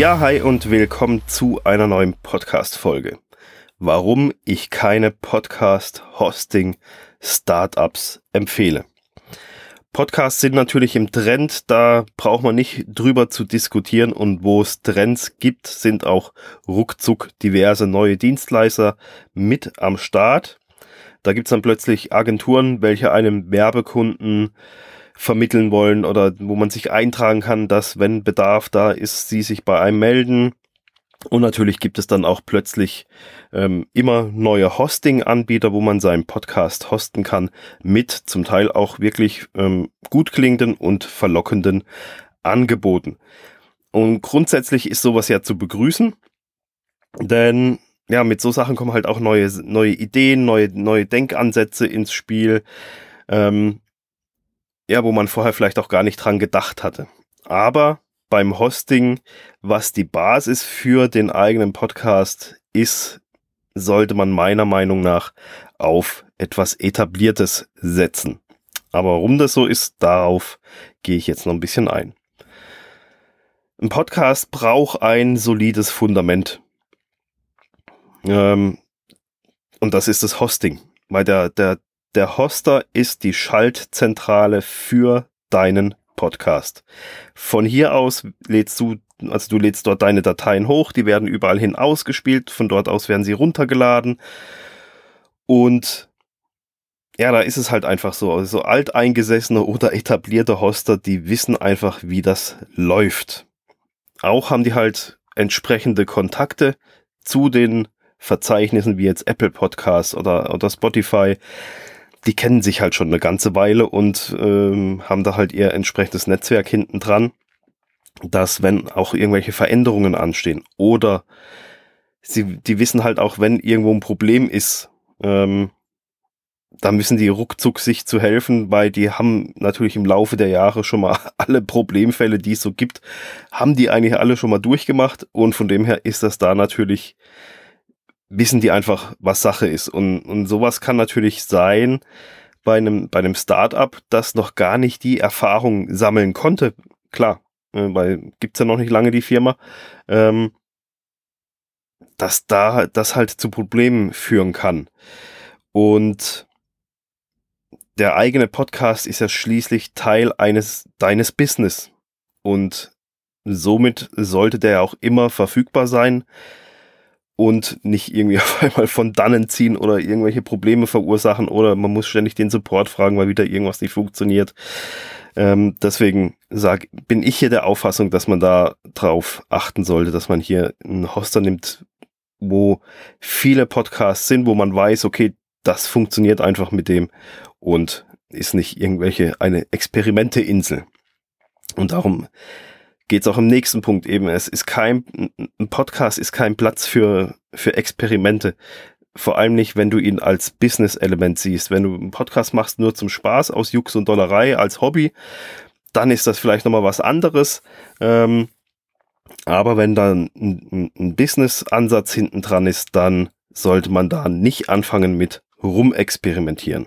Ja, hi und willkommen zu einer neuen Podcast-Folge. Warum ich keine Podcast-Hosting-Startups empfehle. Podcasts sind natürlich im Trend, da braucht man nicht drüber zu diskutieren und wo es Trends gibt, sind auch ruckzuck diverse neue Dienstleister mit am Start. Da gibt's dann plötzlich Agenturen, welche einem Werbekunden vermitteln wollen oder wo man sich eintragen kann, dass wenn Bedarf da ist, sie sich bei einem melden. Und natürlich gibt es dann auch plötzlich ähm, immer neue Hosting-Anbieter, wo man seinen Podcast hosten kann, mit zum Teil auch wirklich ähm, gut klingenden und verlockenden Angeboten. Und grundsätzlich ist sowas ja zu begrüßen, denn ja, mit so Sachen kommen halt auch neue, neue Ideen, neue, neue Denkansätze ins Spiel, ähm, ja, wo man vorher vielleicht auch gar nicht dran gedacht hatte. Aber beim Hosting, was die Basis für den eigenen Podcast ist, sollte man meiner Meinung nach auf etwas Etabliertes setzen. Aber warum das so ist, darauf gehe ich jetzt noch ein bisschen ein. Ein Podcast braucht ein solides Fundament. Ähm, und das ist das Hosting. Weil der, der, der Hoster ist die Schaltzentrale für deinen Podcast. Von hier aus lädst du, also du lädst dort deine Dateien hoch, die werden überall hin ausgespielt, von dort aus werden sie runtergeladen. Und ja, da ist es halt einfach so. Also alteingesessene oder etablierte Hoster, die wissen einfach, wie das läuft. Auch haben die halt entsprechende Kontakte zu den Verzeichnissen wie jetzt Apple Podcasts oder, oder Spotify die kennen sich halt schon eine ganze Weile und ähm, haben da halt ihr entsprechendes Netzwerk hinten dran, dass wenn auch irgendwelche Veränderungen anstehen oder sie, die wissen halt auch, wenn irgendwo ein Problem ist, ähm, da müssen die ruckzuck sich zu helfen, weil die haben natürlich im Laufe der Jahre schon mal alle Problemfälle, die es so gibt, haben die eigentlich alle schon mal durchgemacht und von dem her ist das da natürlich wissen die einfach, was Sache ist. Und, und sowas kann natürlich sein bei einem, bei einem Startup, das noch gar nicht die Erfahrung sammeln konnte. Klar, äh, weil gibt's ja noch nicht lange die Firma. Ähm, dass da das halt zu Problemen führen kann. Und der eigene Podcast ist ja schließlich Teil eines deines Business und somit sollte der auch immer verfügbar sein, und nicht irgendwie auf einmal von dannen ziehen oder irgendwelche Probleme verursachen oder man muss ständig den Support fragen, weil wieder irgendwas nicht funktioniert. Ähm, deswegen sag, bin ich hier der Auffassung, dass man da drauf achten sollte, dass man hier einen Hoster nimmt, wo viele Podcasts sind, wo man weiß, okay, das funktioniert einfach mit dem und ist nicht irgendwelche eine Experimenteinsel. Und darum geht es auch im nächsten Punkt eben. Es ist kein, ein Podcast ist kein Platz für, für Experimente. Vor allem nicht, wenn du ihn als Business-Element siehst. Wenn du einen Podcast machst nur zum Spaß, aus Jux und Dollerei, als Hobby, dann ist das vielleicht nochmal was anderes. Ähm, aber wenn dann ein, ein Business-Ansatz hinten dran ist, dann sollte man da nicht anfangen mit rumexperimentieren.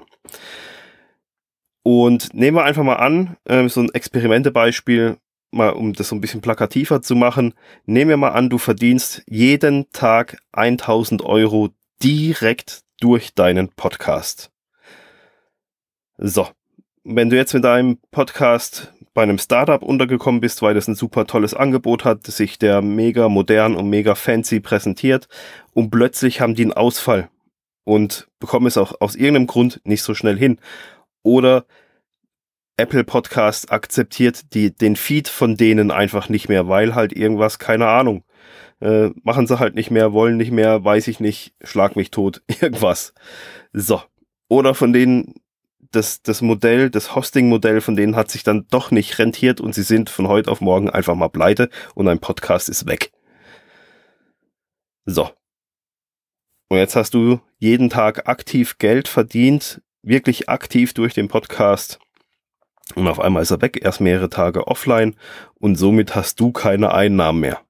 Und nehmen wir einfach mal an, äh, so ein Experimentebeispiel, mal um das so ein bisschen plakativer zu machen, nehmen wir mal an, du verdienst jeden Tag 1000 Euro direkt durch deinen Podcast. So, wenn du jetzt mit deinem Podcast bei einem Startup untergekommen bist, weil das ein super tolles Angebot hat, sich der mega modern und mega fancy präsentiert und plötzlich haben die einen Ausfall und bekommen es auch aus irgendeinem Grund nicht so schnell hin. Oder Apple Podcast akzeptiert die, den Feed von denen einfach nicht mehr, weil halt irgendwas, keine Ahnung, äh, machen sie halt nicht mehr, wollen nicht mehr, weiß ich nicht, schlag mich tot, irgendwas. So. Oder von denen, das, das Modell, das Hosting-Modell von denen hat sich dann doch nicht rentiert und sie sind von heute auf morgen einfach mal pleite und ein Podcast ist weg. So. Und jetzt hast du jeden Tag aktiv Geld verdient, wirklich aktiv durch den Podcast und auf einmal ist er weg, erst mehrere Tage offline und somit hast du keine Einnahmen mehr.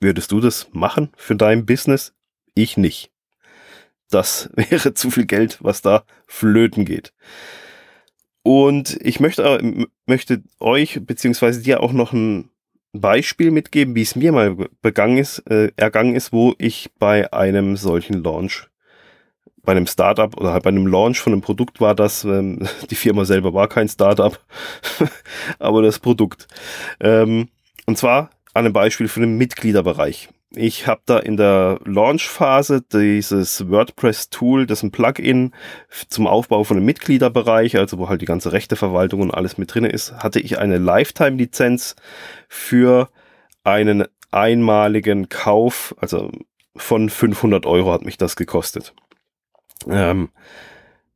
Würdest du das machen für dein Business? Ich nicht. Das wäre zu viel Geld, was da flöten geht. Und ich möchte, möchte euch beziehungsweise dir auch noch einen, Beispiel mitgeben, wie es mir mal begangen ist, äh, ergangen ist, wo ich bei einem solchen Launch, bei einem Startup oder halt bei einem Launch von einem Produkt war, das ähm, die Firma selber war kein Startup, aber das Produkt. Ähm, und zwar an einem Beispiel für den Mitgliederbereich. Ich habe da in der Launch-Phase dieses WordPress-Tool, das ein Plugin zum Aufbau von einem Mitgliederbereich, also wo halt die ganze Rechteverwaltung und alles mit drin ist, hatte ich eine Lifetime-Lizenz für einen einmaligen Kauf, also von 500 Euro hat mich das gekostet. Ähm,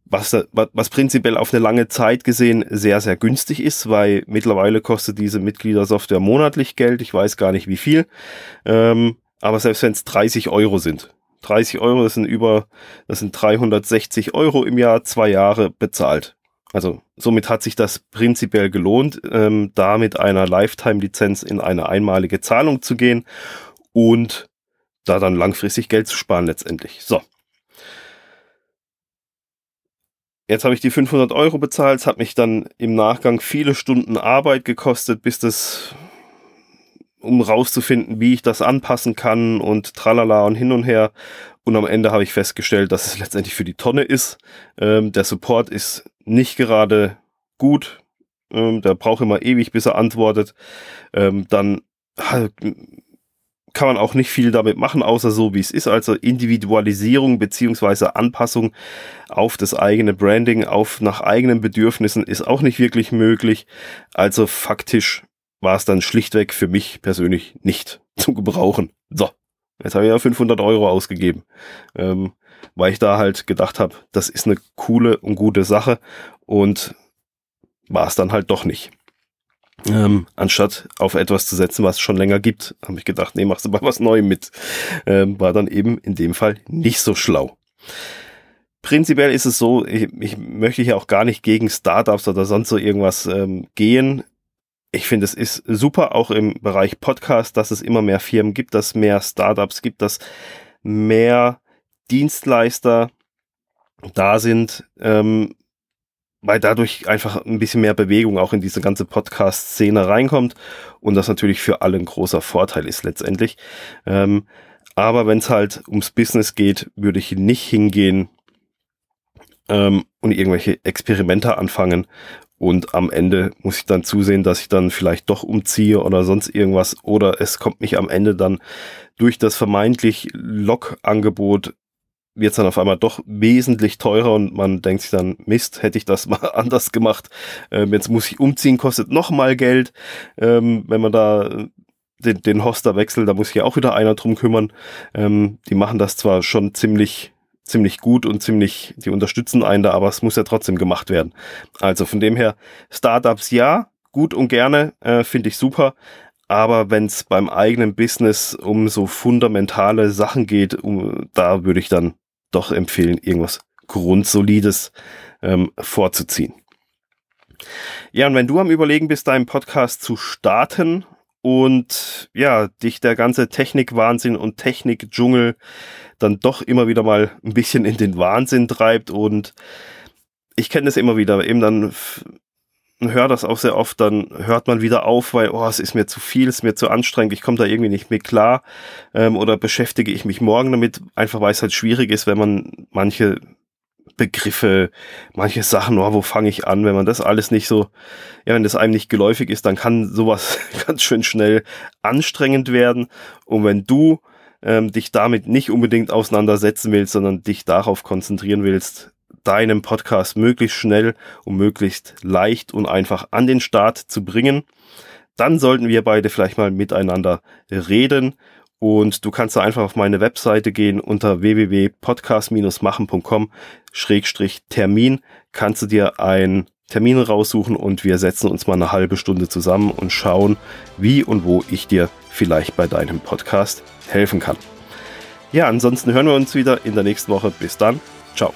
was, was prinzipiell auf eine lange Zeit gesehen sehr, sehr günstig ist, weil mittlerweile kostet diese Mitgliedersoftware monatlich Geld. Ich weiß gar nicht wie viel. Ähm, aber selbst wenn es 30 Euro sind, 30 Euro, das sind über, das sind 360 Euro im Jahr, zwei Jahre bezahlt. Also somit hat sich das prinzipiell gelohnt, ähm, da mit einer Lifetime-Lizenz in eine einmalige Zahlung zu gehen und da dann langfristig Geld zu sparen letztendlich. So. Jetzt habe ich die 500 Euro bezahlt, es hat mich dann im Nachgang viele Stunden Arbeit gekostet, bis das um rauszufinden, wie ich das anpassen kann und tralala und hin und her. Und am Ende habe ich festgestellt, dass es letztendlich für die Tonne ist. Ähm, der Support ist nicht gerade gut. Ähm, der braucht immer ewig, bis er antwortet. Ähm, dann kann man auch nicht viel damit machen, außer so wie es ist. Also Individualisierung beziehungsweise Anpassung auf das eigene Branding, auf nach eigenen Bedürfnissen ist auch nicht wirklich möglich. Also faktisch war es dann schlichtweg für mich persönlich nicht zu gebrauchen. So, jetzt habe ich ja 500 Euro ausgegeben, ähm, weil ich da halt gedacht habe, das ist eine coole und gute Sache und war es dann halt doch nicht. Ähm, anstatt auf etwas zu setzen, was es schon länger gibt, habe ich gedacht, nee, machst du mal was Neues mit. Ähm, war dann eben in dem Fall nicht so schlau. Prinzipiell ist es so, ich, ich möchte hier auch gar nicht gegen Startups oder sonst so irgendwas ähm, gehen ich finde, es ist super, auch im Bereich Podcast, dass es immer mehr Firmen gibt, dass mehr Startups gibt, dass mehr Dienstleister da sind, ähm, weil dadurch einfach ein bisschen mehr Bewegung auch in diese ganze Podcast-Szene reinkommt und das natürlich für alle ein großer Vorteil ist letztendlich. Ähm, aber wenn es halt ums Business geht, würde ich nicht hingehen ähm, und irgendwelche Experimente anfangen und am Ende muss ich dann zusehen, dass ich dann vielleicht doch umziehe oder sonst irgendwas. Oder es kommt mich am Ende dann durch das vermeintlich Log-Angebot wird es dann auf einmal doch wesentlich teurer und man denkt sich dann, Mist, hätte ich das mal anders gemacht. Ähm, jetzt muss ich umziehen, kostet noch mal Geld. Ähm, wenn man da den, den Hoster wechselt, da muss sich ja auch wieder einer drum kümmern. Ähm, die machen das zwar schon ziemlich ziemlich gut und ziemlich, die unterstützen einen da, aber es muss ja trotzdem gemacht werden. Also von dem her, Startups ja, gut und gerne, äh, finde ich super. Aber wenn es beim eigenen Business um so fundamentale Sachen geht, um, da würde ich dann doch empfehlen, irgendwas Grundsolides ähm, vorzuziehen. Ja, und wenn du am Überlegen bist, deinen Podcast zu starten und ja, dich der ganze Technikwahnsinn und Technikdschungel dann doch immer wieder mal ein bisschen in den Wahnsinn treibt und ich kenne das immer wieder, eben dann höre das auch sehr oft, dann hört man wieder auf, weil, oh, es ist mir zu viel, es ist mir zu anstrengend, ich komme da irgendwie nicht mehr klar ähm, oder beschäftige ich mich morgen damit, einfach weil es halt schwierig ist, wenn man manche Begriffe, manche Sachen, oh, wo fange ich an, wenn man das alles nicht so, ja, wenn das einem nicht geläufig ist, dann kann sowas ganz schön schnell anstrengend werden. Und wenn du ähm, dich damit nicht unbedingt auseinandersetzen willst, sondern dich darauf konzentrieren willst, deinen Podcast möglichst schnell und möglichst leicht und einfach an den Start zu bringen, dann sollten wir beide vielleicht mal miteinander reden. Und du kannst da einfach auf meine Webseite gehen unter www.podcast-machen.com-termin kannst du dir ein Termin raussuchen und wir setzen uns mal eine halbe Stunde zusammen und schauen, wie und wo ich dir vielleicht bei deinem Podcast helfen kann. Ja, ansonsten hören wir uns wieder in der nächsten Woche. Bis dann. Ciao.